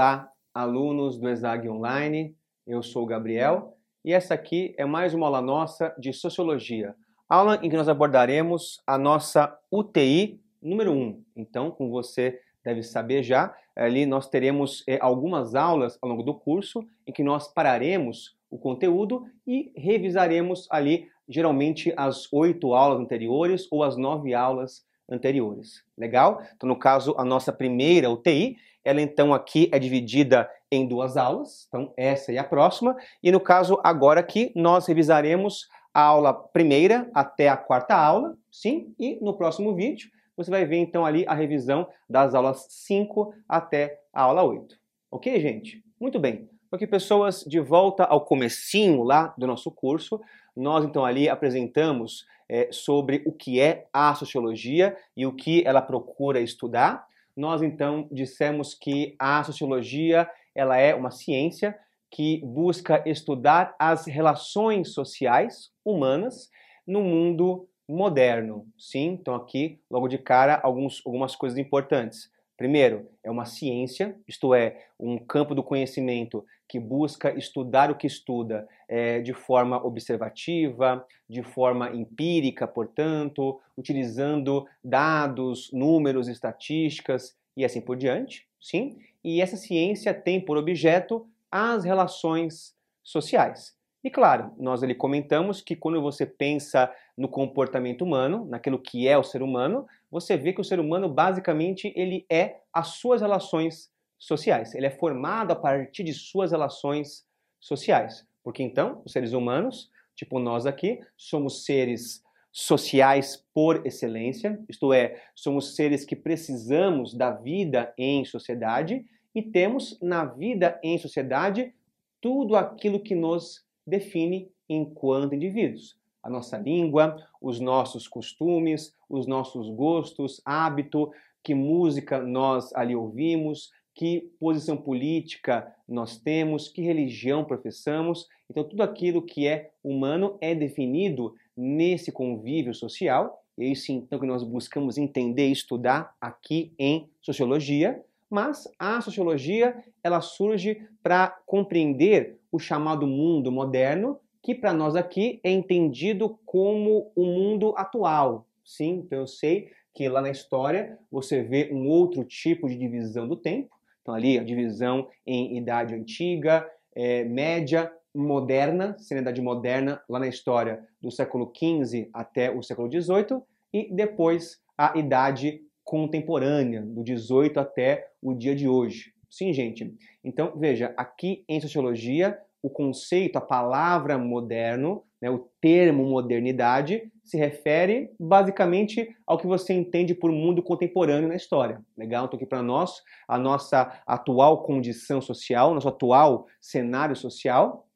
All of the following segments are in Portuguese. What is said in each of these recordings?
Olá, alunos do ESAG Online, eu sou o Gabriel e essa aqui é mais uma aula nossa de Sociologia, aula em que nós abordaremos a nossa UTI número 1. Então, como você deve saber já, ali nós teremos eh, algumas aulas ao longo do curso em que nós pararemos o conteúdo e revisaremos ali geralmente as oito aulas anteriores ou as nove aulas anteriores. Legal? Então, no caso, a nossa primeira UTI, ela então aqui é dividida em duas aulas, então essa e a próxima, e no caso agora aqui nós revisaremos a aula primeira até a quarta aula, sim, e no próximo vídeo você vai ver então ali a revisão das aulas 5 até a aula 8. Ok, gente? Muito bem. Aqui, pessoas, de volta ao comecinho lá do nosso curso, nós então ali apresentamos é, sobre o que é a sociologia e o que ela procura estudar. Nós então dissemos que a sociologia ela é uma ciência que busca estudar as relações sociais humanas no mundo moderno. Sim, então aqui logo de cara alguns, algumas coisas importantes. Primeiro, é uma ciência, isto é, um campo do conhecimento que busca estudar o que estuda é, de forma observativa, de forma empírica, portanto, utilizando dados, números, estatísticas e assim por diante, sim? E essa ciência tem por objeto as relações sociais. E claro, nós ali comentamos que quando você pensa no comportamento humano, naquilo que é o ser humano, você vê que o ser humano basicamente ele é as suas relações sociais. Ele é formado a partir de suas relações sociais. Porque então, os seres humanos, tipo nós aqui, somos seres sociais por excelência, isto é, somos seres que precisamos da vida em sociedade e temos na vida em sociedade tudo aquilo que nos define enquanto indivíduos. A nossa língua, os nossos costumes, os nossos gostos, hábito, que música nós ali ouvimos, que posição política nós temos, que religião professamos. Então, tudo aquilo que é humano é definido nesse convívio social. E é isso então que nós buscamos entender e estudar aqui em sociologia. Mas a sociologia ela surge para compreender o chamado mundo moderno, que para nós aqui é entendido como o mundo atual. Sim, então eu sei que lá na história você vê um outro tipo de divisão do tempo. Então ali a divisão em idade antiga, é, média, moderna, sendo idade moderna lá na história do século XV até o século XVIII e depois a idade contemporânea, do 18 até o dia de hoje. Sim, gente. Então, veja, aqui em sociologia, o conceito, a palavra moderno, né, o termo modernidade, se refere basicamente ao que você entende por mundo contemporâneo na história. Legal? Então, aqui para nós, a nossa atual condição social, nosso atual cenário social,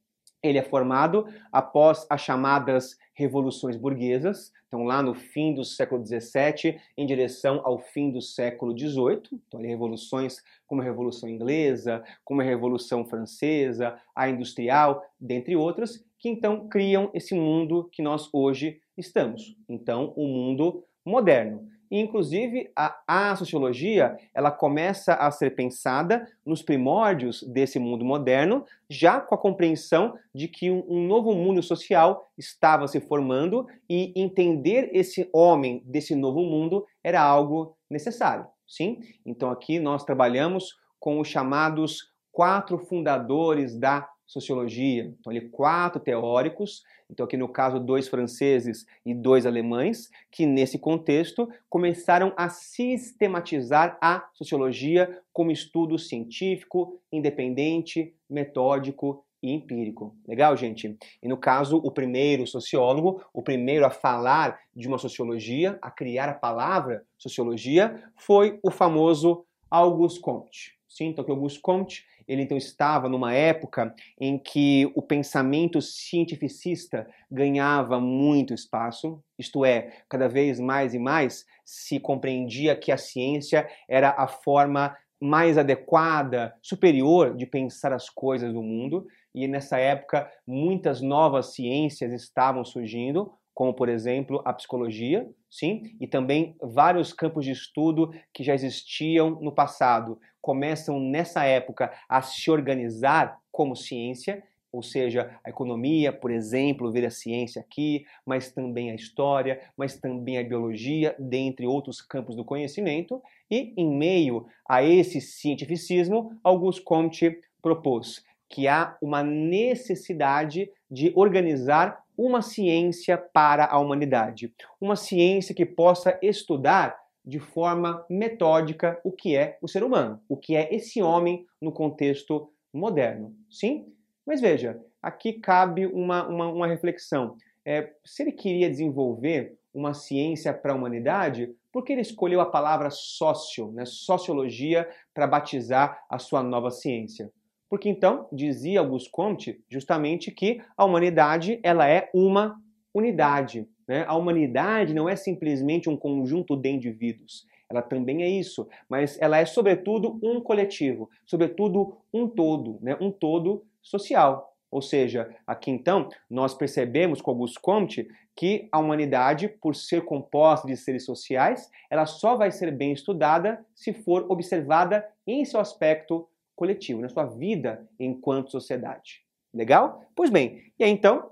ele é formado após as chamadas revoluções burguesas, então lá no fim do século XVII, em direção ao fim do século XVIII, então ali revoluções como a Revolução Inglesa, como a Revolução Francesa, a Industrial, dentre outras, que então criam esse mundo que nós hoje estamos. Então, o um mundo moderno. Inclusive, a, a sociologia ela começa a ser pensada nos primórdios desse mundo moderno, já com a compreensão de que um, um novo mundo social estava se formando e entender esse homem desse novo mundo era algo necessário. Sim? Então, aqui nós trabalhamos com os chamados quatro fundadores da sociologia. Então, ali quatro teóricos, então aqui no caso dois franceses e dois alemães, que nesse contexto começaram a sistematizar a sociologia como estudo científico, independente, metódico e empírico. Legal, gente? E no caso, o primeiro sociólogo, o primeiro a falar de uma sociologia, a criar a palavra sociologia, foi o famoso Auguste Comte. Sim, então que Auguste Comte ele então estava numa época em que o pensamento cientificista ganhava muito espaço, isto é, cada vez mais e mais se compreendia que a ciência era a forma mais adequada, superior de pensar as coisas do mundo, e nessa época muitas novas ciências estavam surgindo, como por exemplo a psicologia, sim, e também vários campos de estudo que já existiam no passado. Começam nessa época a se organizar como ciência, ou seja, a economia, por exemplo, vira ciência aqui, mas também a história, mas também a biologia, dentre outros campos do conhecimento, e em meio a esse cientificismo, Auguste Comte propôs que há uma necessidade de organizar uma ciência para a humanidade, uma ciência que possa estudar de forma metódica o que é o ser humano, o que é esse homem no contexto moderno. Sim? Mas veja, aqui cabe uma, uma, uma reflexão. É, se ele queria desenvolver uma ciência para a humanidade, por que ele escolheu a palavra sócio, né, sociologia, para batizar a sua nova ciência? Porque então, dizia Auguste Comte, justamente que a humanidade ela é uma unidade. Né? A humanidade não é simplesmente um conjunto de indivíduos. Ela também é isso, mas ela é sobretudo um coletivo, sobretudo um todo, né? um todo social. Ou seja, aqui então nós percebemos com Auguste Comte que a humanidade, por ser composta de seres sociais, ela só vai ser bem estudada se for observada em seu aspecto coletivo, na sua vida enquanto sociedade. Legal? Pois bem, e aí então,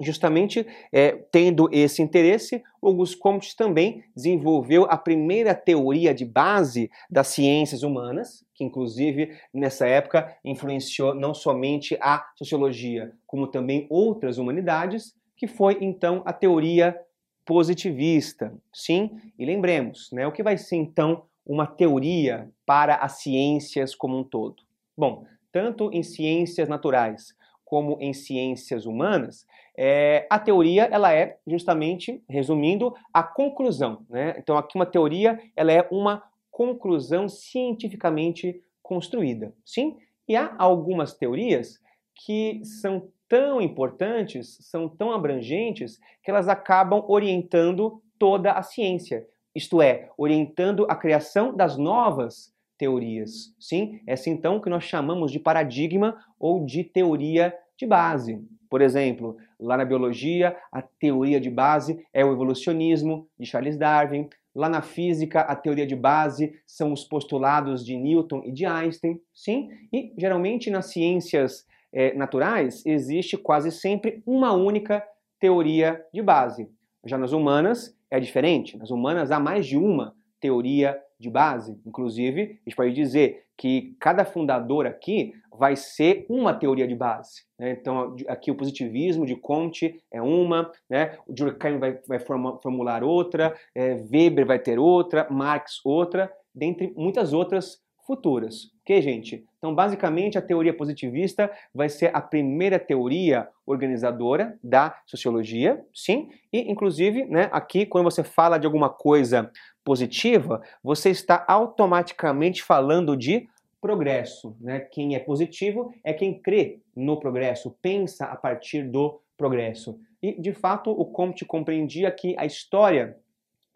justamente é, tendo esse interesse, Auguste Comte também desenvolveu a primeira teoria de base das ciências humanas, que inclusive nessa época influenciou não somente a sociologia, como também outras humanidades, que foi então a teoria positivista. Sim, e lembremos, né, o que vai ser então uma teoria para as ciências como um todo? Bom, tanto em ciências naturais como em ciências humanas, é, a teoria ela é justamente, resumindo, a conclusão. Né? Então aqui uma teoria ela é uma conclusão cientificamente construída, sim? E há algumas teorias que são tão importantes, são tão abrangentes que elas acabam orientando toda a ciência, isto é, orientando a criação das novas teorias. Sim, essa então que nós chamamos de paradigma ou de teoria de base. Por exemplo, lá na biologia, a teoria de base é o evolucionismo de Charles Darwin. Lá na física, a teoria de base são os postulados de Newton e de Einstein. Sim, e geralmente nas ciências é, naturais existe quase sempre uma única teoria de base. Já nas humanas é diferente. Nas humanas há mais de uma teoria de base. Inclusive, a gente pode dizer que cada fundador aqui vai ser uma teoria de base. Né? Então, aqui o positivismo de Comte é uma, né? o Durkheim vai, vai formular outra, é, Weber vai ter outra, Marx outra, dentre muitas outras futuras. Ok, gente? Então, basicamente, a teoria positivista vai ser a primeira teoria organizadora da sociologia, sim? E, inclusive, né, aqui, quando você fala de alguma coisa positiva, você está automaticamente falando de progresso. Né? Quem é positivo é quem crê no progresso, pensa a partir do progresso. E, de fato, o Comte compreendia que a história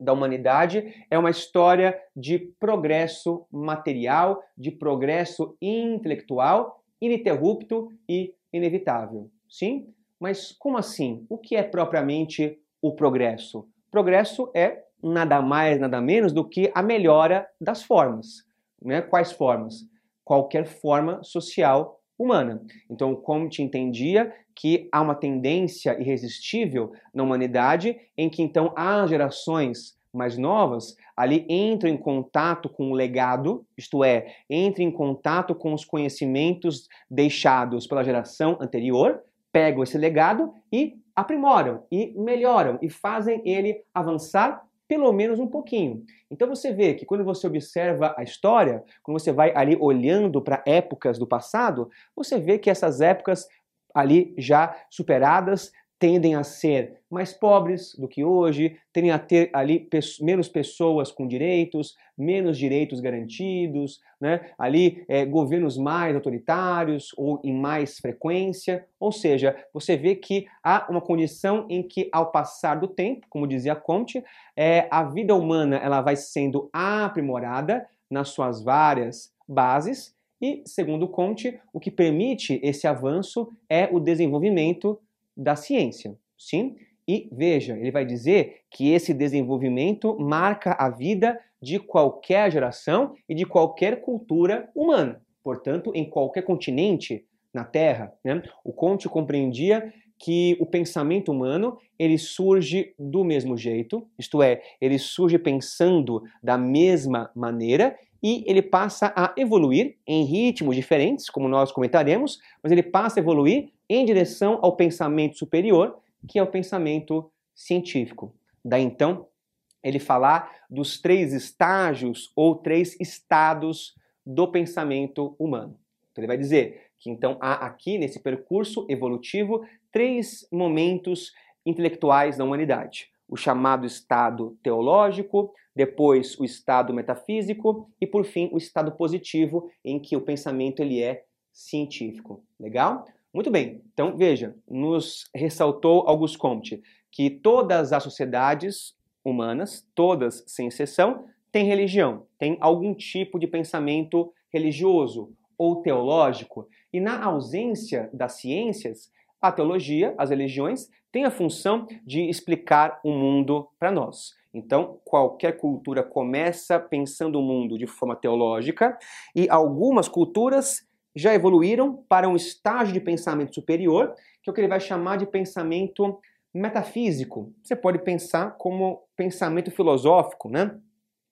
da humanidade é uma história de progresso material, de progresso intelectual, ininterrupto e inevitável. Sim? Mas como assim? O que é propriamente o progresso? Progresso é nada mais, nada menos do que a melhora das formas. Né? Quais formas? Qualquer forma social humana. Então, Comte entendia que há uma tendência irresistível na humanidade em que então as gerações mais novas ali entram em contato com o legado, isto é, entram em contato com os conhecimentos deixados pela geração anterior, pegam esse legado e aprimoram e melhoram e fazem ele avançar pelo menos um pouquinho. Então você vê que quando você observa a história, quando você vai ali olhando para épocas do passado, você vê que essas épocas ali já superadas tendem a ser mais pobres do que hoje, tendem a ter ali menos pessoas com direitos, menos direitos garantidos, né? ali é, governos mais autoritários ou em mais frequência. Ou seja, você vê que há uma condição em que, ao passar do tempo, como dizia Comte, é, a vida humana ela vai sendo aprimorada nas suas várias bases. E, segundo Comte, o que permite esse avanço é o desenvolvimento da ciência, sim? E veja, ele vai dizer que esse desenvolvimento marca a vida de qualquer geração e de qualquer cultura humana. Portanto, em qualquer continente na Terra. Né? O Comte compreendia que o pensamento humano ele surge do mesmo jeito, isto é, ele surge pensando da mesma maneira e ele passa a evoluir em ritmos diferentes, como nós comentaremos, mas ele passa a evoluir em direção ao pensamento superior, que é o pensamento científico. Daí então, ele falar dos três estágios ou três estados do pensamento humano. Então ele vai dizer que então há aqui nesse percurso evolutivo três momentos intelectuais da humanidade: o chamado estado teológico, depois o estado metafísico e por fim o estado positivo em que o pensamento ele é científico. Legal? Muito bem. Então veja, nos ressaltou Auguste Comte que todas as sociedades humanas, todas sem exceção, têm religião, têm algum tipo de pensamento religioso ou teológico, e na ausência das ciências, a teologia, as religiões, têm a função de explicar o mundo para nós. Então, qualquer cultura começa pensando o mundo de forma teológica e algumas culturas já evoluíram para um estágio de pensamento superior, que é o que ele vai chamar de pensamento metafísico. Você pode pensar como pensamento filosófico, né?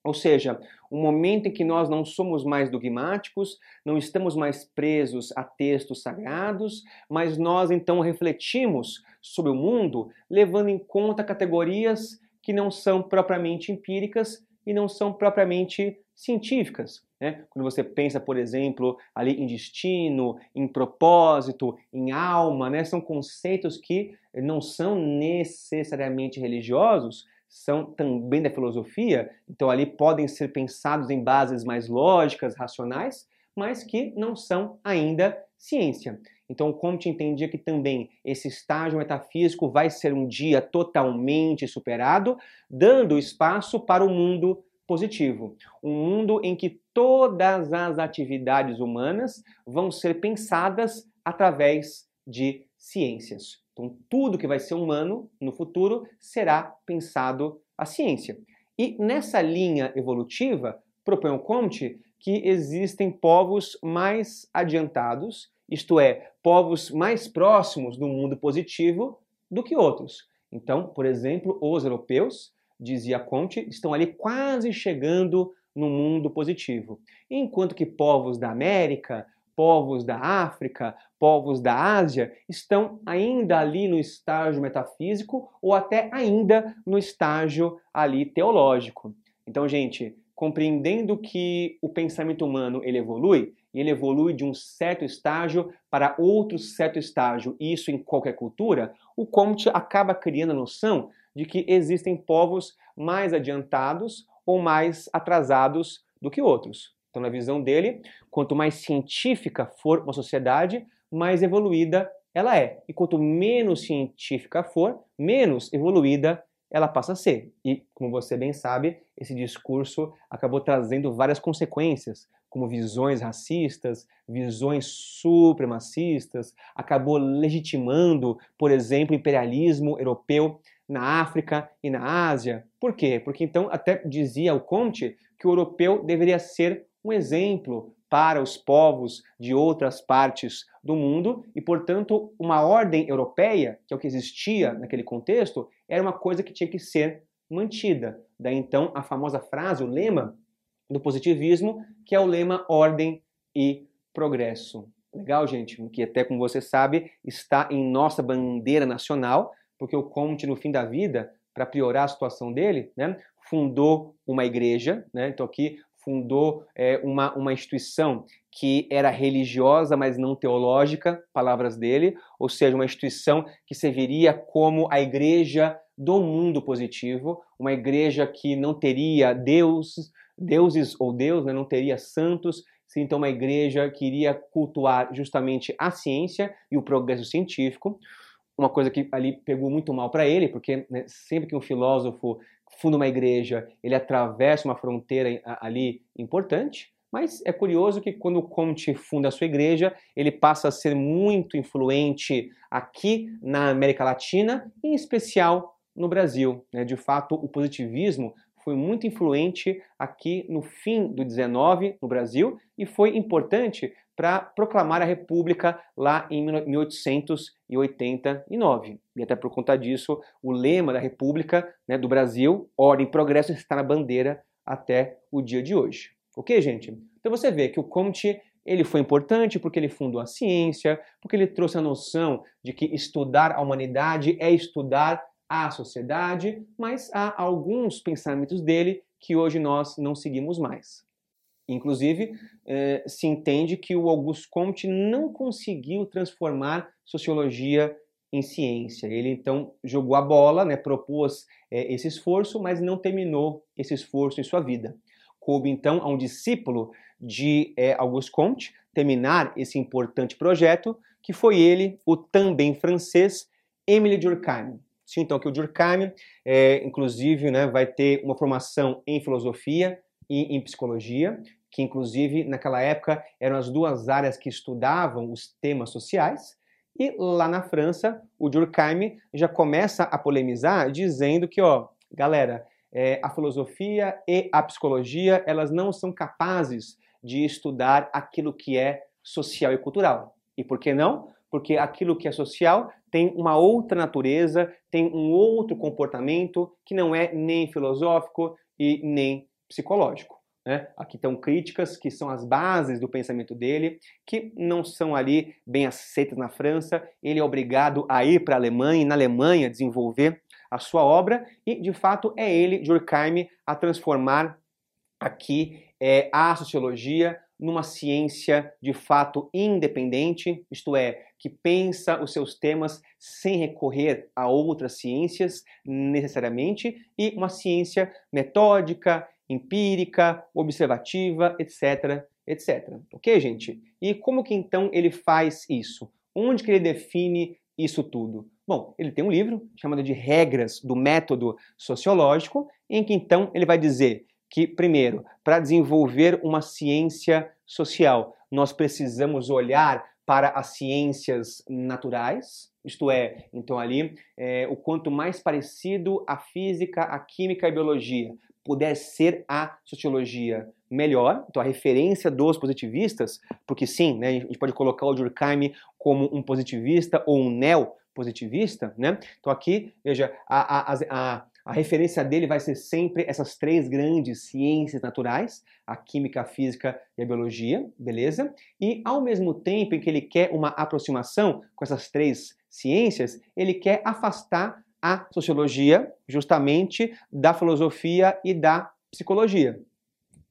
Ou seja, um momento em que nós não somos mais dogmáticos, não estamos mais presos a textos sagrados, mas nós então refletimos sobre o mundo levando em conta categorias que não são propriamente empíricas e não são propriamente científicas. Né? Quando você pensa, por exemplo, ali em destino, em propósito, em alma, né? são conceitos que não são necessariamente religiosos, são também da filosofia, então ali podem ser pensados em bases mais lógicas, racionais, mas que não são ainda ciência. Então Comte entendia que também esse estágio metafísico vai ser um dia totalmente superado, dando espaço para o mundo positivo, um mundo em que todas as atividades humanas vão ser pensadas através de ciências. Então, tudo que vai ser humano no futuro será pensado a ciência. E nessa linha evolutiva, propõe o Comte que existem povos mais adiantados, isto é, povos mais próximos do mundo positivo do que outros. Então, por exemplo, os europeus, dizia Comte, estão ali quase chegando no mundo positivo, enquanto que povos da América, povos da África, povos da Ásia estão ainda ali no estágio metafísico ou até ainda no estágio ali teológico. Então, gente, compreendendo que o pensamento humano ele evolui, e ele evolui de um certo estágio para outro certo estágio, isso em qualquer cultura, o Comte acaba criando a noção de que existem povos mais adiantados ou mais atrasados do que outros. Então, na visão dele, quanto mais científica for uma sociedade, mais evoluída ela é. E quanto menos científica for, menos evoluída ela passa a ser. E, como você bem sabe, esse discurso acabou trazendo várias consequências, como visões racistas, visões supremacistas, acabou legitimando, por exemplo, o imperialismo europeu na África e na Ásia. Por quê? Porque então até dizia o Comte que o europeu deveria ser um exemplo para os povos de outras partes do mundo e, portanto, uma ordem europeia, que é o que existia naquele contexto, era uma coisa que tinha que ser mantida. Daí então a famosa frase, o lema do positivismo, que é o lema ordem e progresso. Legal, gente? Que até como você sabe, está em nossa bandeira nacional, porque o Comte no fim da vida, para piorar a situação dele, né, fundou uma igreja, né? Então aqui fundou é, uma, uma instituição que era religiosa, mas não teológica, palavras dele, ou seja, uma instituição que serviria como a igreja do mundo positivo, uma igreja que não teria deuses, deuses ou Deus, né, não teria santos, então uma igreja que iria cultuar justamente a ciência e o progresso científico, uma coisa que ali pegou muito mal para ele, porque né, sempre que um filósofo funda uma igreja, ele atravessa uma fronteira ali importante, Mas é curioso que quando Comte funda a sua igreja, ele passa a ser muito influente aqui na América Latina, em especial no Brasil. Né? De fato, o positivismo foi muito influente aqui no fim do 19 no Brasil e foi importante para proclamar a República lá em 1889. E até por conta disso, o lema da República né, do Brasil, Ordem e Progresso, está na bandeira até o dia de hoje. Ok, gente? Então você vê que o Comte ele foi importante porque ele fundou a ciência, porque ele trouxe a noção de que estudar a humanidade é estudar a sociedade, mas há alguns pensamentos dele que hoje nós não seguimos mais. Inclusive, eh, se entende que o Auguste Comte não conseguiu transformar sociologia em ciência. Ele então jogou a bola, né, propôs eh, esse esforço, mas não terminou esse esforço em sua vida. Coube então a um discípulo de eh, Auguste Comte terminar esse importante projeto, que foi ele, o também francês Émile Durkheim. Sim, então que o Durkheim, é, inclusive, né, vai ter uma formação em filosofia e em psicologia, que inclusive naquela época eram as duas áreas que estudavam os temas sociais. E lá na França, o Durkheim já começa a polemizar, dizendo que, ó, galera, é, a filosofia e a psicologia elas não são capazes de estudar aquilo que é social e cultural. E por que não? Porque aquilo que é social tem uma outra natureza, tem um outro comportamento que não é nem filosófico e nem psicológico. Né? Aqui estão críticas que são as bases do pensamento dele, que não são ali bem aceitas na França. Ele é obrigado a ir para a Alemanha e na Alemanha desenvolver a sua obra e, de fato, é ele, Durkheim, a transformar aqui é, a sociologia numa ciência de fato independente, isto é, que pensa os seus temas sem recorrer a outras ciências necessariamente, e uma ciência metódica, empírica, observativa, etc, etc. Ok, gente? E como que então ele faz isso? Onde que ele define isso tudo? Bom, ele tem um livro chamado de Regras do Método Sociológico, em que então ele vai dizer que, primeiro, para desenvolver uma ciência social, nós precisamos olhar para as ciências naturais, isto é, então ali, é, o quanto mais parecido a física, a química e a biologia puder ser a sociologia melhor, então a referência dos positivistas, porque sim, né, a gente pode colocar o Durkheim como um positivista ou um neo-positivista, né? Então aqui, veja, a, a, a, a referência dele vai ser sempre essas três grandes ciências naturais, a química, a física e a biologia, beleza? E ao mesmo tempo em que ele quer uma aproximação com essas três ciências, ele quer afastar a sociologia justamente da filosofia e da psicologia.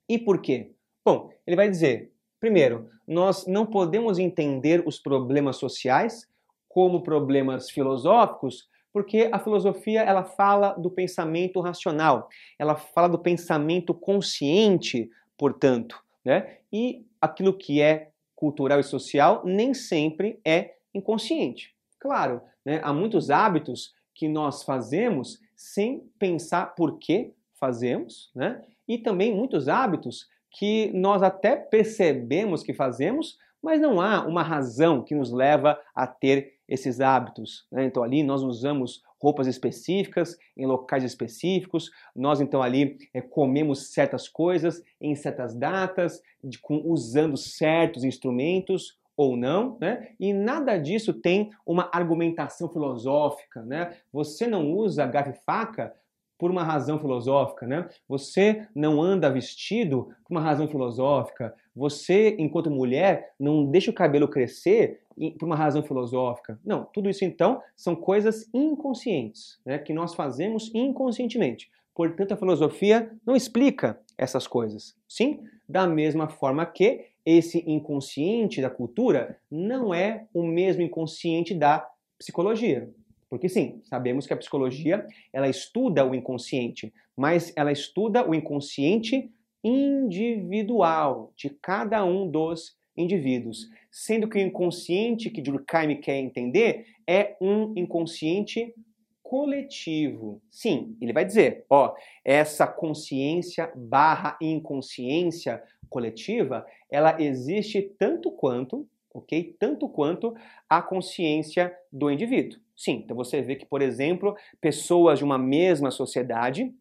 E por quê? Bom, ele vai dizer, primeiro, nós não podemos entender os problemas sociais como problemas filosóficos, porque a filosofia ela fala do pensamento racional, ela fala do pensamento consciente, portanto, né? E aquilo que é cultural e social nem sempre é inconsciente. Claro, né? há muitos hábitos que nós fazemos sem pensar por que fazemos, né? E também muitos hábitos que nós até percebemos que fazemos, mas não há uma razão que nos leva a ter esses hábitos. Né? Então ali nós usamos roupas específicas em locais específicos, nós então ali é, comemos certas coisas em certas datas, de, com, usando certos instrumentos, ou não, né? E nada disso tem uma argumentação filosófica, né? Você não usa garfo e faca por uma razão filosófica, né? Você não anda vestido por uma razão filosófica. Você, enquanto mulher, não deixa o cabelo crescer por uma razão filosófica. Não, tudo isso então são coisas inconscientes, né? Que nós fazemos inconscientemente. Portanto, a filosofia não explica essas coisas. Sim, da mesma forma que esse inconsciente da cultura não é o mesmo inconsciente da psicologia. Porque sim, sabemos que a psicologia, ela estuda o inconsciente, mas ela estuda o inconsciente individual de cada um dos indivíduos, sendo que o inconsciente que Durkheim quer entender é um inconsciente coletivo. Sim, ele vai dizer, ó, essa consciência barra inconsciência coletiva, ela existe tanto quanto, ok? Tanto quanto a consciência do indivíduo. Sim, então você vê que, por exemplo, pessoas de uma mesma sociedade,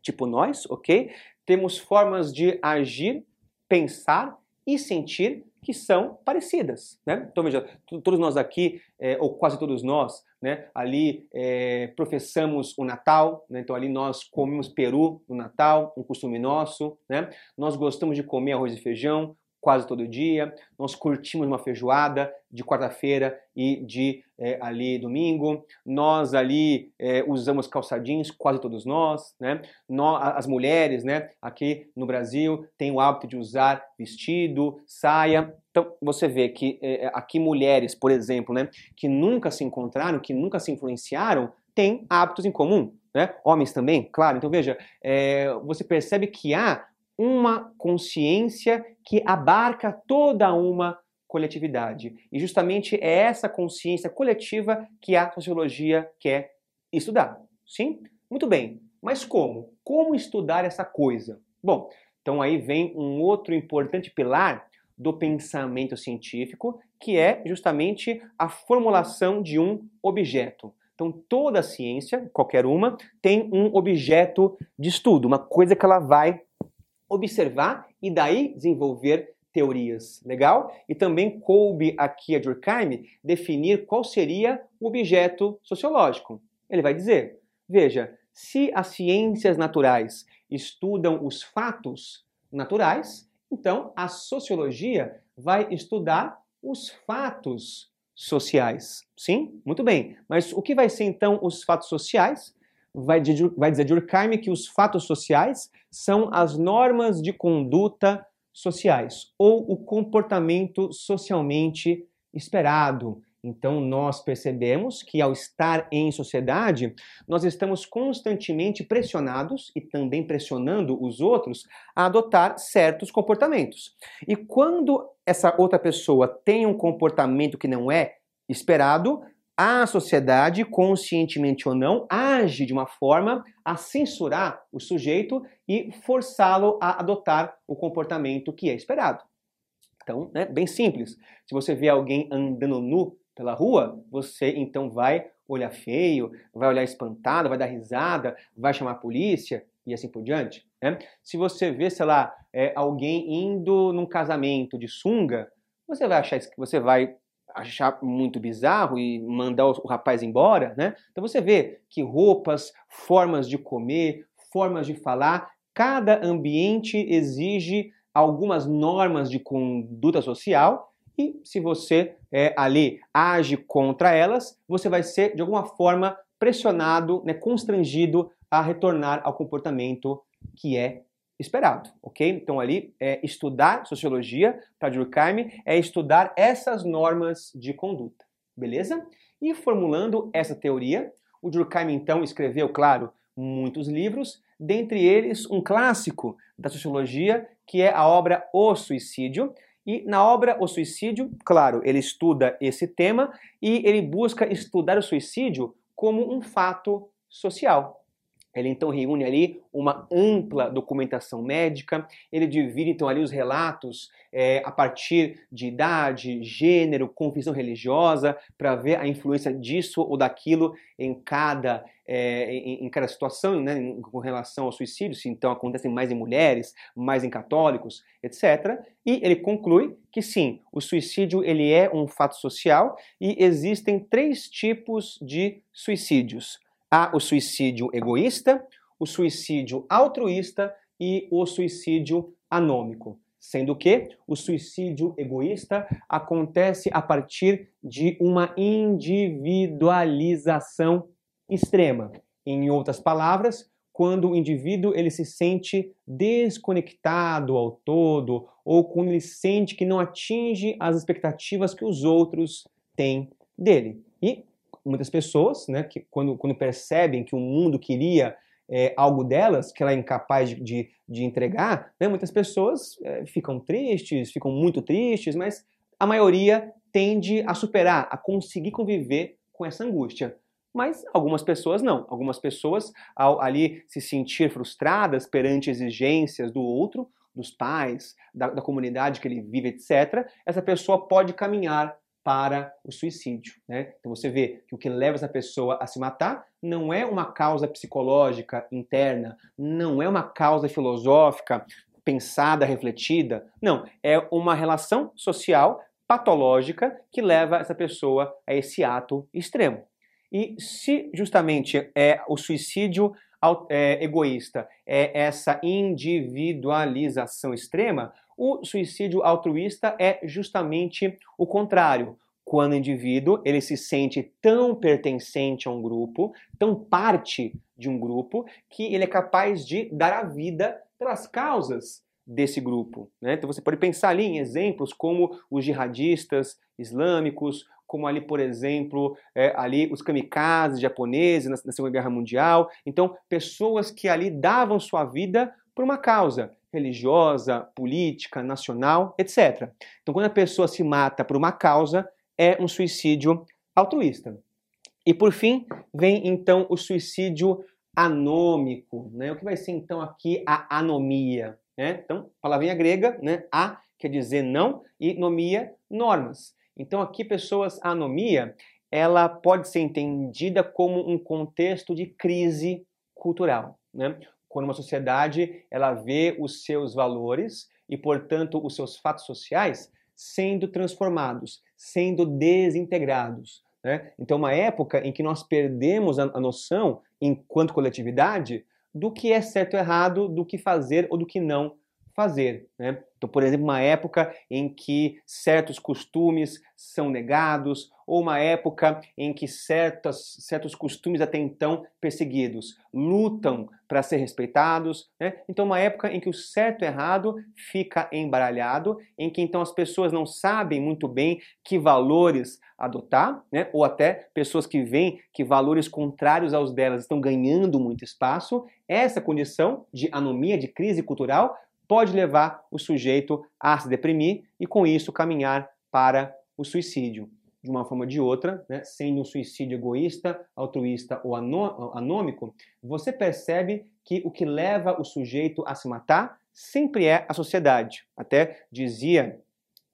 tipo nós, ok? Temos formas de agir, pensar e sentir que são parecidas, né? Então veja, todos nós aqui, é, ou quase todos nós, né, ali é, professamos o Natal, né? então ali nós comemos peru no Natal, um costume nosso, né? Nós gostamos de comer arroz e feijão, quase todo dia. Nós curtimos uma feijoada de quarta-feira e de é, ali domingo. Nós ali é, usamos calçadinhos, quase todos nós, né? Nós, as mulheres, né? Aqui no Brasil têm o hábito de usar vestido, saia. Então você vê que é, aqui mulheres, por exemplo, né? Que nunca se encontraram, que nunca se influenciaram, têm hábitos em comum. Né? Homens também, claro. Então veja, você percebe que há uma consciência que abarca toda uma coletividade. E justamente é essa consciência coletiva que a sociologia quer estudar. Sim? Muito bem. Mas como? Como estudar essa coisa? Bom, então aí vem um outro importante pilar do pensamento científico, que é justamente a formulação de um objeto. Então, toda ciência, qualquer uma, tem um objeto de estudo, uma coisa que ela vai observar e daí desenvolver teorias. Legal? E também coube aqui a Durkheim definir qual seria o objeto sociológico. Ele vai dizer: veja, se as ciências naturais estudam os fatos naturais, então a sociologia vai estudar os fatos sociais. Sim? Muito bem. Mas o que vai ser então os fatos sociais? Vai, vai dizer Durkheim que os fatos sociais são as normas de conduta sociais ou o comportamento socialmente esperado. Então, nós percebemos que ao estar em sociedade, nós estamos constantemente pressionados e também pressionando os outros a adotar certos comportamentos. E quando essa outra pessoa tem um comportamento que não é esperado, a sociedade, conscientemente ou não, age de uma forma a censurar o sujeito e forçá-lo a adotar o comportamento que é esperado. Então, né, bem simples. Se você vê alguém andando nu pela rua, você então vai olhar feio, vai olhar espantado, vai dar risada, vai chamar a polícia e assim por diante. Né? Se você vê, sei lá, é, alguém indo num casamento de sunga, você vai achar que você vai achar muito bizarro e mandar o rapaz embora, né? Então você vê que roupas, formas de comer, formas de falar, cada ambiente exige algumas normas de conduta social e se você é, ali age contra elas, você vai ser de alguma forma pressionado, né, constrangido a retornar ao comportamento que é esperado, ok? Então ali é estudar sociologia para Durkheim é estudar essas normas de conduta, beleza? E formulando essa teoria, o Durkheim então escreveu, claro, muitos livros, dentre eles um clássico da sociologia que é a obra O Suicídio. E na obra O Suicídio, claro, ele estuda esse tema e ele busca estudar o suicídio como um fato social, ele então reúne ali uma ampla documentação médica, ele divide então ali os relatos é, a partir de idade, gênero, confissão religiosa, para ver a influência disso ou daquilo em cada, é, em, em, cada situação, né, com relação ao suicídio, se então acontecem mais em mulheres, mais em católicos, etc. E ele conclui que sim, o suicídio ele é um fato social e existem três tipos de suicídios Há o suicídio egoísta, o suicídio altruísta e o suicídio anômico. Sendo que o suicídio egoísta acontece a partir de uma individualização extrema. Em outras palavras, quando o indivíduo ele se sente desconectado ao todo ou quando ele sente que não atinge as expectativas que os outros têm dele. E muitas pessoas, né, que quando, quando percebem que o mundo queria é, algo delas que ela é incapaz de, de, de entregar, né, muitas pessoas é, ficam tristes, ficam muito tristes, mas a maioria tende a superar, a conseguir conviver com essa angústia. Mas algumas pessoas não. Algumas pessoas, ao ali se sentir frustradas perante exigências do outro, dos pais, da, da comunidade que ele vive, etc., essa pessoa pode caminhar para o suicídio. Né? Então você vê que o que leva essa pessoa a se matar não é uma causa psicológica interna, não é uma causa filosófica pensada, refletida. Não, é uma relação social patológica que leva essa pessoa a esse ato extremo. E se justamente é o suicídio é, egoísta é essa individualização extrema, o suicídio altruísta é justamente o contrário. Quando o indivíduo ele se sente tão pertencente a um grupo, tão parte de um grupo, que ele é capaz de dar a vida pelas causas desse grupo. Né? Então você pode pensar ali em exemplos como os jihadistas islâmicos, como ali, por exemplo, é, ali os kamikazes japoneses na, na Segunda Guerra Mundial. Então, pessoas que ali davam sua vida por uma causa religiosa, política, nacional, etc. Então, quando a pessoa se mata por uma causa, é um suicídio altruísta. E por fim, vem então o suicídio anômico, né? O que vai ser então aqui a anomia, né? Então, palavrinha grega, né? A quer dizer não e nomia, normas. Então aqui pessoas anomia, ela pode ser entendida como um contexto de crise cultural, né? Quando uma sociedade ela vê os seus valores e, portanto, os seus fatos sociais sendo transformados, sendo desintegrados. Né? Então, uma época em que nós perdemos a, a noção, enquanto coletividade, do que é certo ou errado, do que fazer ou do que não fazer. Né? Então, por exemplo, uma época em que certos costumes são negados, ou uma época em que certas, certos costumes até então perseguidos lutam para ser respeitados. Né? Então, uma época em que o certo e errado fica embaralhado, em que então as pessoas não sabem muito bem que valores adotar, né? ou até pessoas que veem que valores contrários aos delas estão ganhando muito espaço. Essa condição de anomia, de crise cultural, pode levar o sujeito a se deprimir e, com isso, caminhar para o suicídio. De uma forma ou de outra, né, sendo um suicídio egoísta, altruísta ou anômico, você percebe que o que leva o sujeito a se matar sempre é a sociedade. Até dizia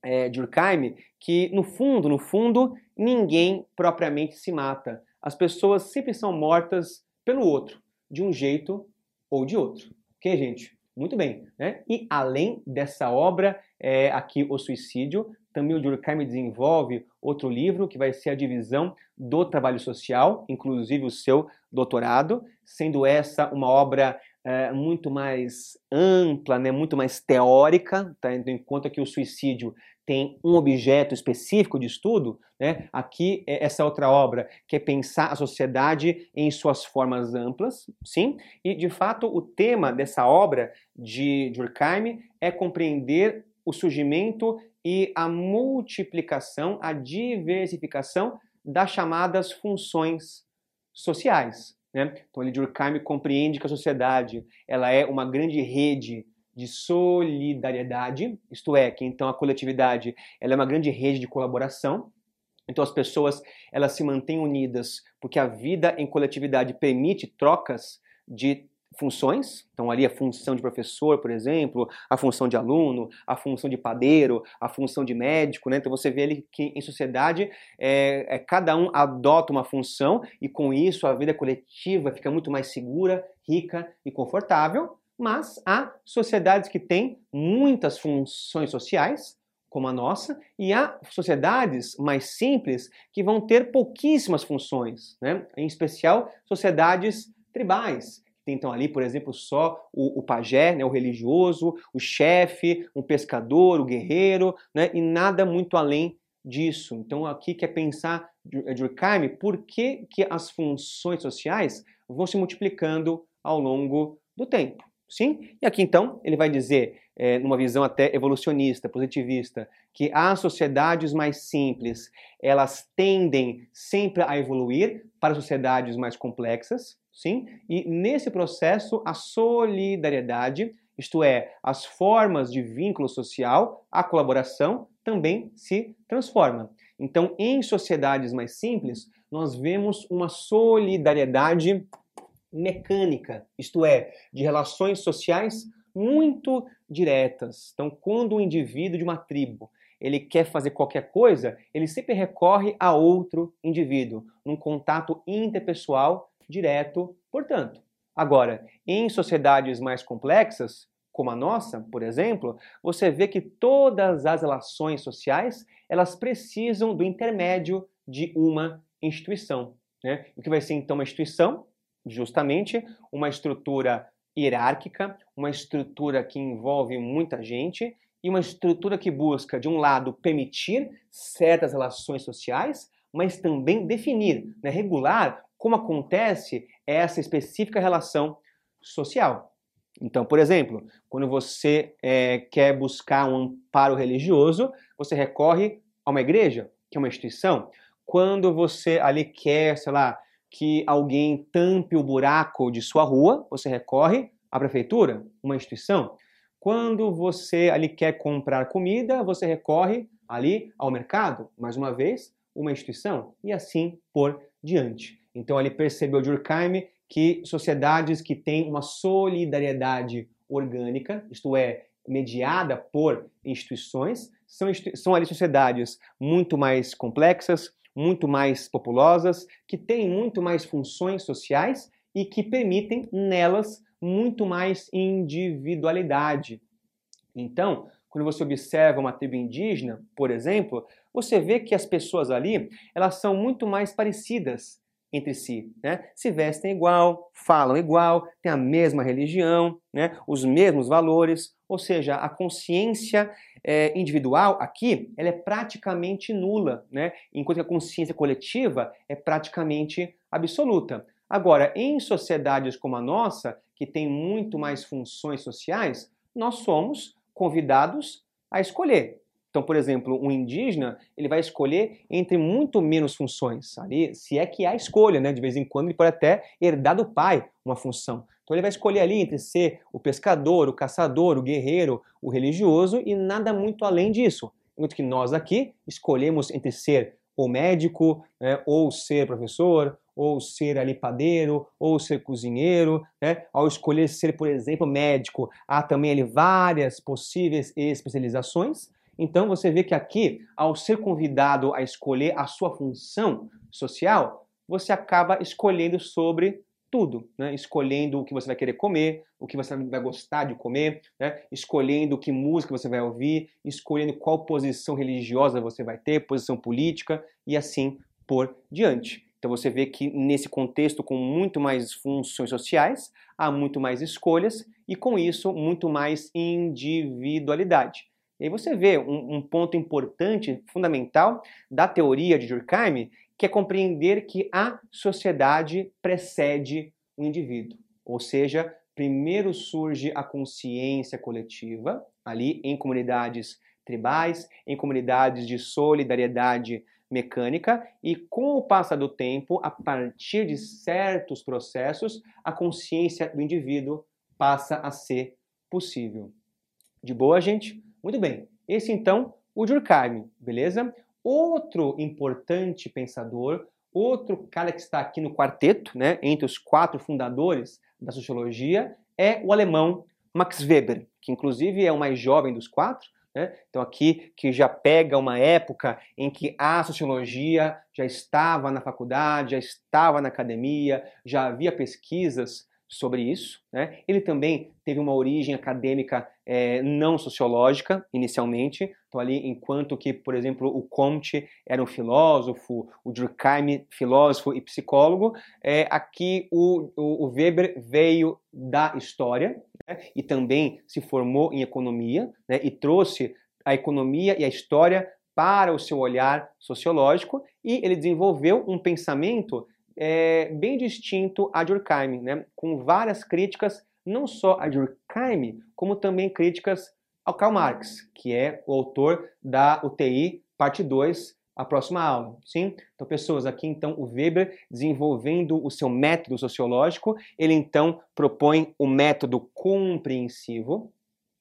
é, Durkheim que, no fundo, no fundo, ninguém propriamente se mata. As pessoas sempre são mortas pelo outro, de um jeito ou de outro. Ok, gente? Muito bem. Né? E além dessa obra, é, aqui O Suicídio, também o Durkheim desenvolve outro livro que vai ser a divisão do trabalho social, inclusive o seu doutorado, sendo essa uma obra é, muito mais ampla, né, muito mais teórica, tá? enquanto que o suicídio tem um objeto específico de estudo, né? aqui é essa outra obra que é pensar a sociedade em suas formas amplas, sim, e de fato o tema dessa obra de Durkheim é compreender o surgimento e a multiplicação, a diversificação das chamadas funções sociais. Né? Então, ali Durkheim compreende que a sociedade ela é uma grande rede de solidariedade, isto é, que então a coletividade ela é uma grande rede de colaboração. Então as pessoas elas se mantêm unidas porque a vida em coletividade permite trocas de funções, então ali a função de professor, por exemplo, a função de aluno, a função de padeiro, a função de médico, né? Então você vê ali que em sociedade é, é, cada um adota uma função e com isso a vida coletiva fica muito mais segura, rica e confortável, mas há sociedades que têm muitas funções sociais, como a nossa, e há sociedades mais simples que vão ter pouquíssimas funções, né? em especial sociedades tribais, então ali, por exemplo, só o, o pajé, né, o religioso, o chefe, um pescador, o guerreiro, né, e nada muito além disso. Então aqui quer pensar Durkheim por que, que as funções sociais vão se multiplicando ao longo do tempo. Sim? E aqui então ele vai dizer, é, numa visão até evolucionista, positivista, que as sociedades mais simples elas tendem sempre a evoluir para sociedades mais complexas, sim? E nesse processo, a solidariedade, isto é, as formas de vínculo social, a colaboração, também se transforma. Então, em sociedades mais simples, nós vemos uma solidariedade mecânica, isto é, de relações sociais muito diretas. Então, quando um indivíduo de uma tribo ele quer fazer qualquer coisa, ele sempre recorre a outro indivíduo, num contato interpessoal direto, portanto. Agora, em sociedades mais complexas, como a nossa, por exemplo, você vê que todas as relações sociais, elas precisam do intermédio de uma instituição. Né? O que vai ser então uma instituição? Justamente uma estrutura hierárquica, uma estrutura que envolve muita gente e uma estrutura que busca, de um lado, permitir certas relações sociais, mas também definir, né, regular como acontece essa específica relação social. Então, por exemplo, quando você é, quer buscar um amparo religioso, você recorre a uma igreja, que é uma instituição. Quando você ali quer, sei lá, que alguém tampe o buraco de sua rua, você recorre à prefeitura, uma instituição. Quando você ali quer comprar comida, você recorre ali ao mercado, mais uma vez, uma instituição, e assim por diante. Então ele percebeu Durkheim que sociedades que têm uma solidariedade orgânica, isto é, mediada por instituições, são, são ali sociedades muito mais complexas, muito mais populosas, que têm muito mais funções sociais e que permitem nelas muito mais individualidade. Então, quando você observa uma tribo indígena, por exemplo, você vê que as pessoas ali, elas são muito mais parecidas entre si, né? Se vestem igual, falam igual, têm a mesma religião, né? Os mesmos valores, ou seja, a consciência é, individual aqui, ela é praticamente nula, né? Enquanto que a consciência coletiva é praticamente absoluta. Agora, em sociedades como a nossa, que tem muito mais funções sociais, nós somos convidados a escolher. Então, por exemplo, um indígena, ele vai escolher entre muito menos funções, ali, se é que há escolha, né? De vez em quando ele pode até herdar do pai uma função. Então ele vai escolher ali entre ser o pescador, o caçador, o guerreiro, o religioso e nada muito além disso. Enquanto que nós aqui escolhemos entre ser o médico, né, ou ser professor, ou ser ali padeiro, ou ser cozinheiro, né? Ao escolher ser, por exemplo, médico, há também ali várias possíveis especializações. Então você vê que aqui, ao ser convidado a escolher a sua função social, você acaba escolhendo sobre tudo, né? escolhendo o que você vai querer comer, o que você vai gostar de comer, né? escolhendo que música você vai ouvir, escolhendo qual posição religiosa você vai ter, posição política e assim por diante. Então você vê que nesse contexto com muito mais funções sociais, há muito mais escolhas e com isso muito mais individualidade. E aí você vê um, um ponto importante, fundamental da teoria de Durkheim, que é compreender que a sociedade precede o indivíduo. Ou seja, primeiro surge a consciência coletiva, ali em comunidades tribais, em comunidades de solidariedade mecânica e com o passar do tempo, a partir de certos processos, a consciência do indivíduo passa a ser possível. De boa, gente? Muito bem. Esse então o Durkheim, beleza? Outro importante pensador, outro cara que está aqui no quarteto, né, entre os quatro fundadores da sociologia, é o alemão Max Weber, que inclusive é o mais jovem dos quatro, né? Então, aqui que já pega uma época em que a sociologia já estava na faculdade, já estava na academia, já havia pesquisas sobre isso. Né? Ele também teve uma origem acadêmica é, não sociológica, inicialmente. Então, ali, enquanto que, por exemplo, o Comte era um filósofo, o Durkheim, filósofo e psicólogo, é, aqui o, o, o Weber veio da história, né, e também se formou em economia né, e trouxe a economia e a história para o seu olhar sociológico e ele desenvolveu um pensamento é, bem distinto a Durkheim, né, com várias críticas não só a Durkheim, como também críticas ao Karl Marx, que é o autor da UTI, parte 2, a próxima aula, sim? Então, pessoas, aqui então o Weber desenvolvendo o seu método sociológico, ele então propõe o método compreensivo,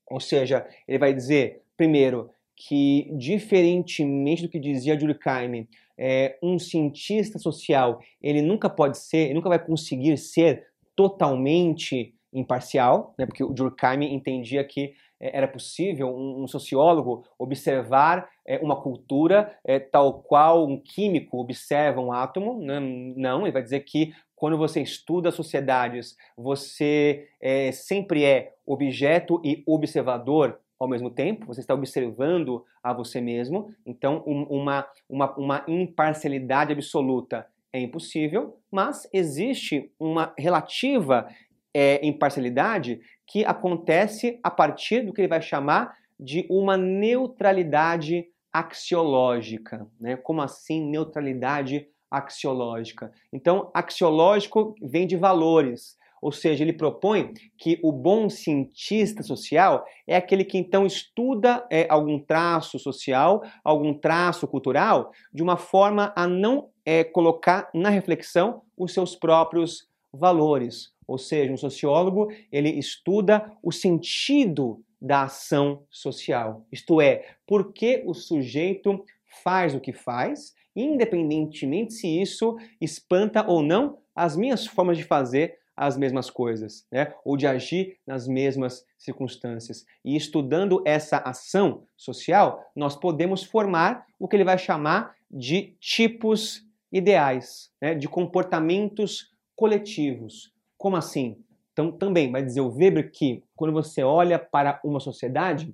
ou seja, ele vai dizer, primeiro, que, diferentemente do que dizia Durkheim, é, um cientista social ele nunca pode ser, ele nunca vai conseguir ser totalmente imparcial, né, porque o Durkheim entendia que é, era possível um, um sociólogo observar é, uma cultura é, tal qual um químico observa um átomo. Né? Não, ele vai dizer que quando você estuda sociedades, você é, sempre é objeto e observador ao mesmo tempo, você está observando a você mesmo, então um, uma, uma, uma imparcialidade absoluta é impossível, mas existe uma relativa é, imparcialidade que acontece a partir do que ele vai chamar de uma neutralidade axiológica. Né? Como assim neutralidade axiológica? Então, axiológico vem de valores. Ou seja, ele propõe que o bom cientista social é aquele que então estuda é, algum traço social, algum traço cultural, de uma forma a não é, colocar na reflexão os seus próprios valores. Ou seja, um sociólogo ele estuda o sentido da ação social, isto é, por que o sujeito faz o que faz, independentemente se isso espanta ou não as minhas formas de fazer as mesmas coisas, né? ou de agir nas mesmas circunstâncias. E estudando essa ação social, nós podemos formar o que ele vai chamar de tipos ideais, né? de comportamentos coletivos. Como assim? Então, também vai dizer o Weber que quando você olha para uma sociedade,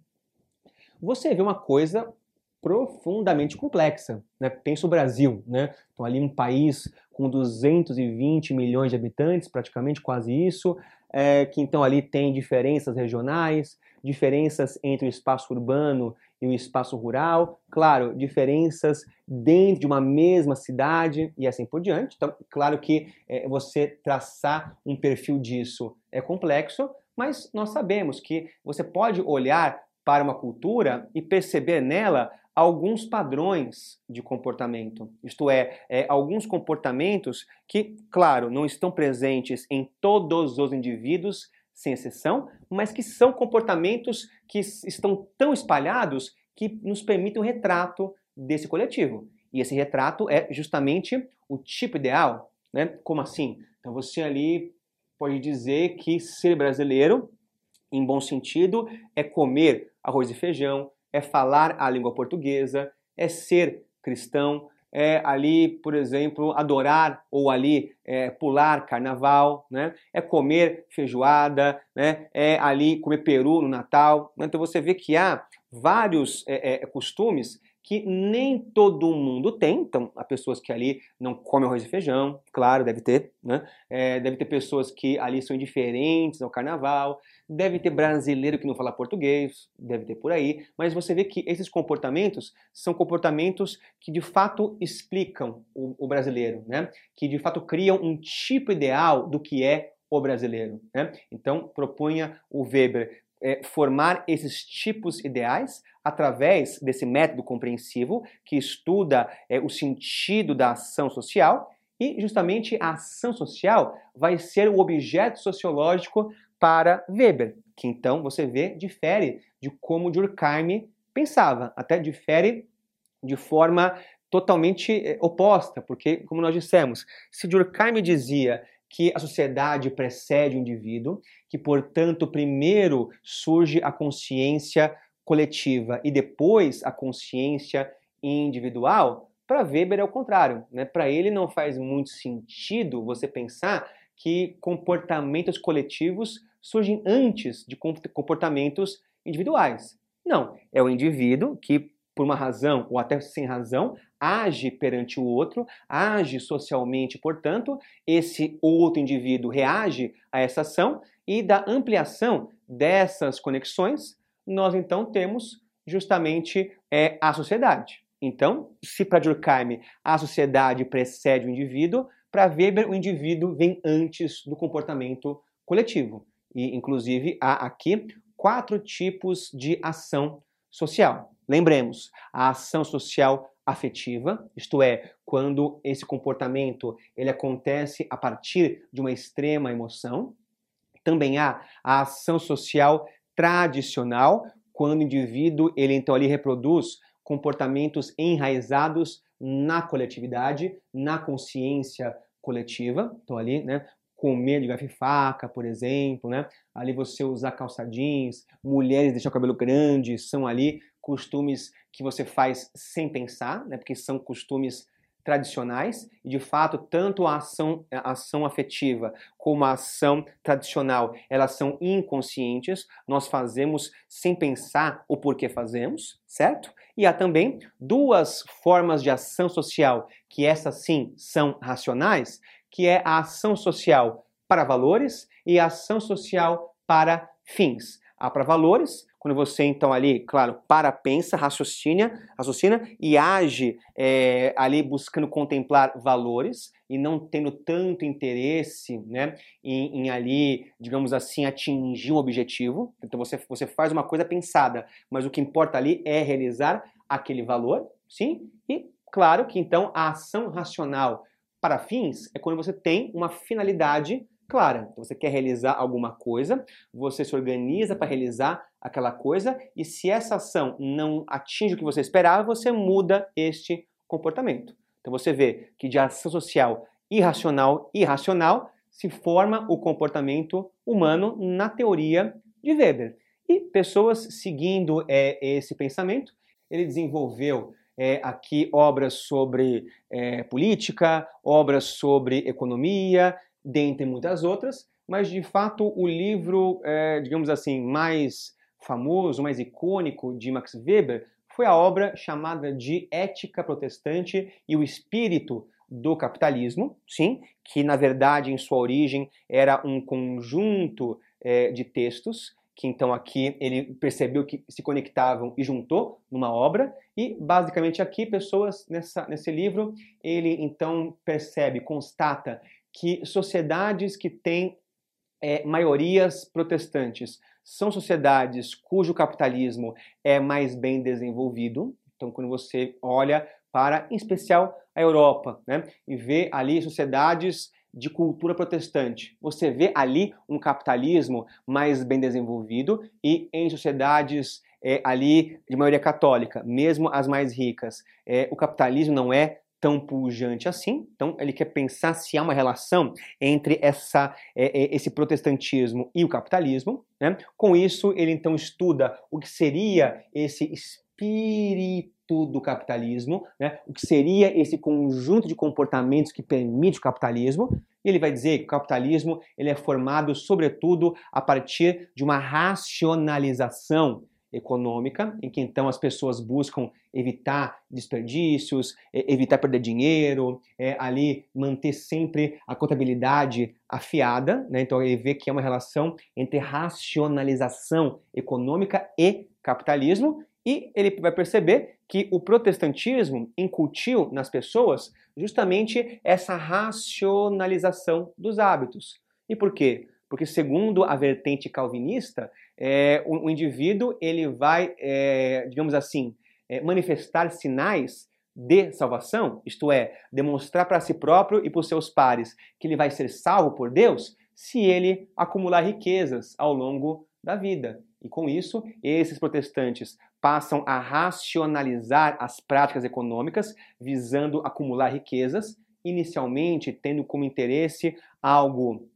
você vê uma coisa profundamente complexa. Né? Pensa o Brasil, né? Então ali um país com 220 milhões de habitantes, praticamente quase isso, é, que então ali tem diferenças regionais, diferenças entre o espaço urbano e o espaço rural, claro, diferenças dentro de uma mesma cidade e assim por diante. Então, claro que é, você traçar um perfil disso é complexo, mas nós sabemos que você pode olhar para uma cultura e perceber nela alguns padrões de comportamento, isto é, é, alguns comportamentos que, claro, não estão presentes em todos os indivíduos, sem exceção, mas que são comportamentos que estão tão espalhados que nos permitem um retrato desse coletivo. E esse retrato é justamente o tipo ideal, né? Como assim? Então você ali pode dizer que ser brasileiro, em bom sentido, é comer arroz e feijão, é falar a língua portuguesa, é ser cristão, é ali, por exemplo, adorar ou ali é, pular carnaval, né? é comer feijoada, né? é ali comer peru no Natal. Então você vê que há vários é, é, costumes que nem todo mundo tem. Então, há pessoas que ali não comem arroz e feijão, claro, deve ter, né? É, deve ter pessoas que ali são indiferentes ao carnaval, deve ter brasileiro que não fala português, deve ter por aí, mas você vê que esses comportamentos são comportamentos que de fato explicam o, o brasileiro, né? Que de fato criam um tipo ideal do que é o brasileiro. Né? Então, propunha o Weber é, formar esses tipos ideais através desse método compreensivo que estuda é, o sentido da ação social e justamente a ação social vai ser o objeto sociológico para Weber, que então você vê difere de como Durkheim pensava, até difere de forma totalmente é, oposta, porque como nós dissemos, se Durkheim dizia que a sociedade precede o indivíduo, que, portanto, primeiro surge a consciência coletiva e depois a consciência individual, para Weber é o contrário. Né? Para ele não faz muito sentido você pensar que comportamentos coletivos surgem antes de comportamentos individuais. Não, é o indivíduo que, por uma razão ou até sem razão, age perante o outro, age socialmente, portanto, esse outro indivíduo reage a essa ação e da ampliação dessas conexões, nós então temos justamente é, a sociedade. Então, se para Durkheim a sociedade precede o indivíduo, para Weber o indivíduo vem antes do comportamento coletivo. E, inclusive, há aqui quatro tipos de ação social. Lembremos, a ação social afetiva, isto é, quando esse comportamento ele acontece a partir de uma extrema emoção. Também há a ação social tradicional, quando o indivíduo ele então ali reproduz comportamentos enraizados na coletividade, na consciência coletiva. Então ali, né, comer de garfo e faca, por exemplo, né? Ali você usar calça jeans, mulheres deixar o cabelo grande, são ali costumes que você faz sem pensar, né? Porque são costumes tradicionais e de fato tanto a ação, a ação afetiva como a ação tradicional elas são inconscientes nós fazemos sem pensar o porquê fazemos certo? E há também duas formas de ação social que essas sim são racionais que é a ação social para valores e a ação social para fins. Há para valores quando você então ali, claro, para, pensa, raciocina, raciocina e age é, ali buscando contemplar valores e não tendo tanto interesse né, em, em, ali, digamos assim, atingir um objetivo. Então você, você faz uma coisa pensada, mas o que importa ali é realizar aquele valor, sim? E claro que então a ação racional para fins é quando você tem uma finalidade clara. Então, você quer realizar alguma coisa, você se organiza para realizar aquela coisa e se essa ação não atinge o que você esperava, você muda este comportamento. Então você vê que de ação social irracional e racional se forma o comportamento humano na teoria de Weber. E pessoas seguindo é, esse pensamento, ele desenvolveu é, aqui obras sobre é, política, obras sobre economia, dentre muitas outras, mas de fato o livro, é, digamos assim, mais famoso, mais icônico de Max Weber foi a obra chamada de Ética Protestante e o Espírito do Capitalismo, sim, que na verdade em sua origem era um conjunto é, de textos que então aqui ele percebeu que se conectavam e juntou numa obra. E basicamente aqui pessoas nessa, nesse livro ele então percebe, constata que sociedades que têm é, maiorias protestantes são sociedades cujo capitalismo é mais bem desenvolvido. Então, quando você olha para, em especial, a Europa, né, e vê ali sociedades de cultura protestante, você vê ali um capitalismo mais bem desenvolvido e em sociedades é, ali de maioria católica, mesmo as mais ricas, é, o capitalismo não é tão pujante assim. Então, ele quer pensar se há uma relação entre essa, é, é, esse protestantismo e o capitalismo. Né? Com isso, ele então estuda o que seria esse espírito do capitalismo, né? o que seria esse conjunto de comportamentos que permite o capitalismo. E ele vai dizer que o capitalismo ele é formado, sobretudo, a partir de uma racionalização econômica, em que então as pessoas buscam evitar desperdícios, evitar perder dinheiro, é, ali manter sempre a contabilidade afiada, né? então ele vê que é uma relação entre racionalização econômica e capitalismo, e ele vai perceber que o protestantismo incutiu nas pessoas justamente essa racionalização dos hábitos. E por quê? Porque segundo a vertente calvinista, é, o, o, indivíduo ele vai, é, digamos assim, é, manifestar sinais de salvação, isto é, demonstrar para si próprio e para os seus pares que ele vai ser salvo por Deus, se ele acumular riquezas ao longo da vida. E com isso, esses protestantes passam a racionalizar as práticas econômicas, visando acumular riquezas, inicialmente tendo como interesse algo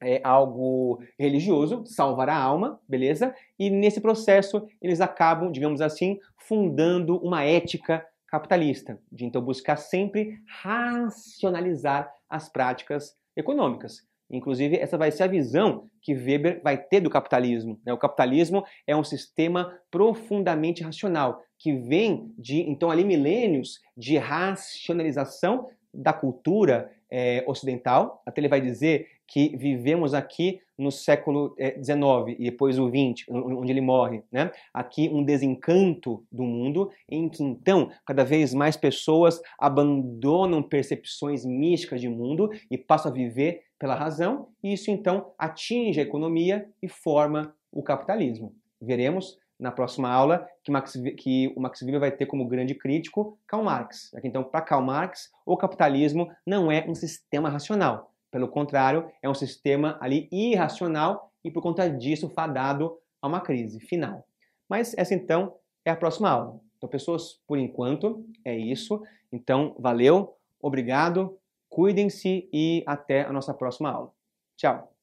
é algo religioso, salvar a alma, beleza? E nesse processo eles acabam, digamos assim, fundando uma ética capitalista, de então buscar sempre racionalizar as práticas econômicas. Inclusive, essa vai ser a visão que Weber vai ter do capitalismo. Né? O capitalismo é um sistema profundamente racional, que vem de, então, ali milênios de racionalização da cultura é, ocidental. Até ele vai dizer que vivemos aqui no século XIX eh, e depois o XX, onde ele morre, né? Aqui um desencanto do mundo em que então cada vez mais pessoas abandonam percepções místicas de mundo e passam a viver pela razão, e isso então atinge a economia e forma o capitalismo. Veremos na próxima aula que, Max, que, o Max Weber vai ter como grande crítico Karl Marx. Então, para Karl Marx, o capitalismo não é um sistema racional, pelo contrário, é um sistema ali irracional e por conta disso fadado a uma crise final. Mas essa então é a próxima aula. Então, pessoas, por enquanto é isso. Então, valeu, obrigado, cuidem-se e até a nossa próxima aula. Tchau!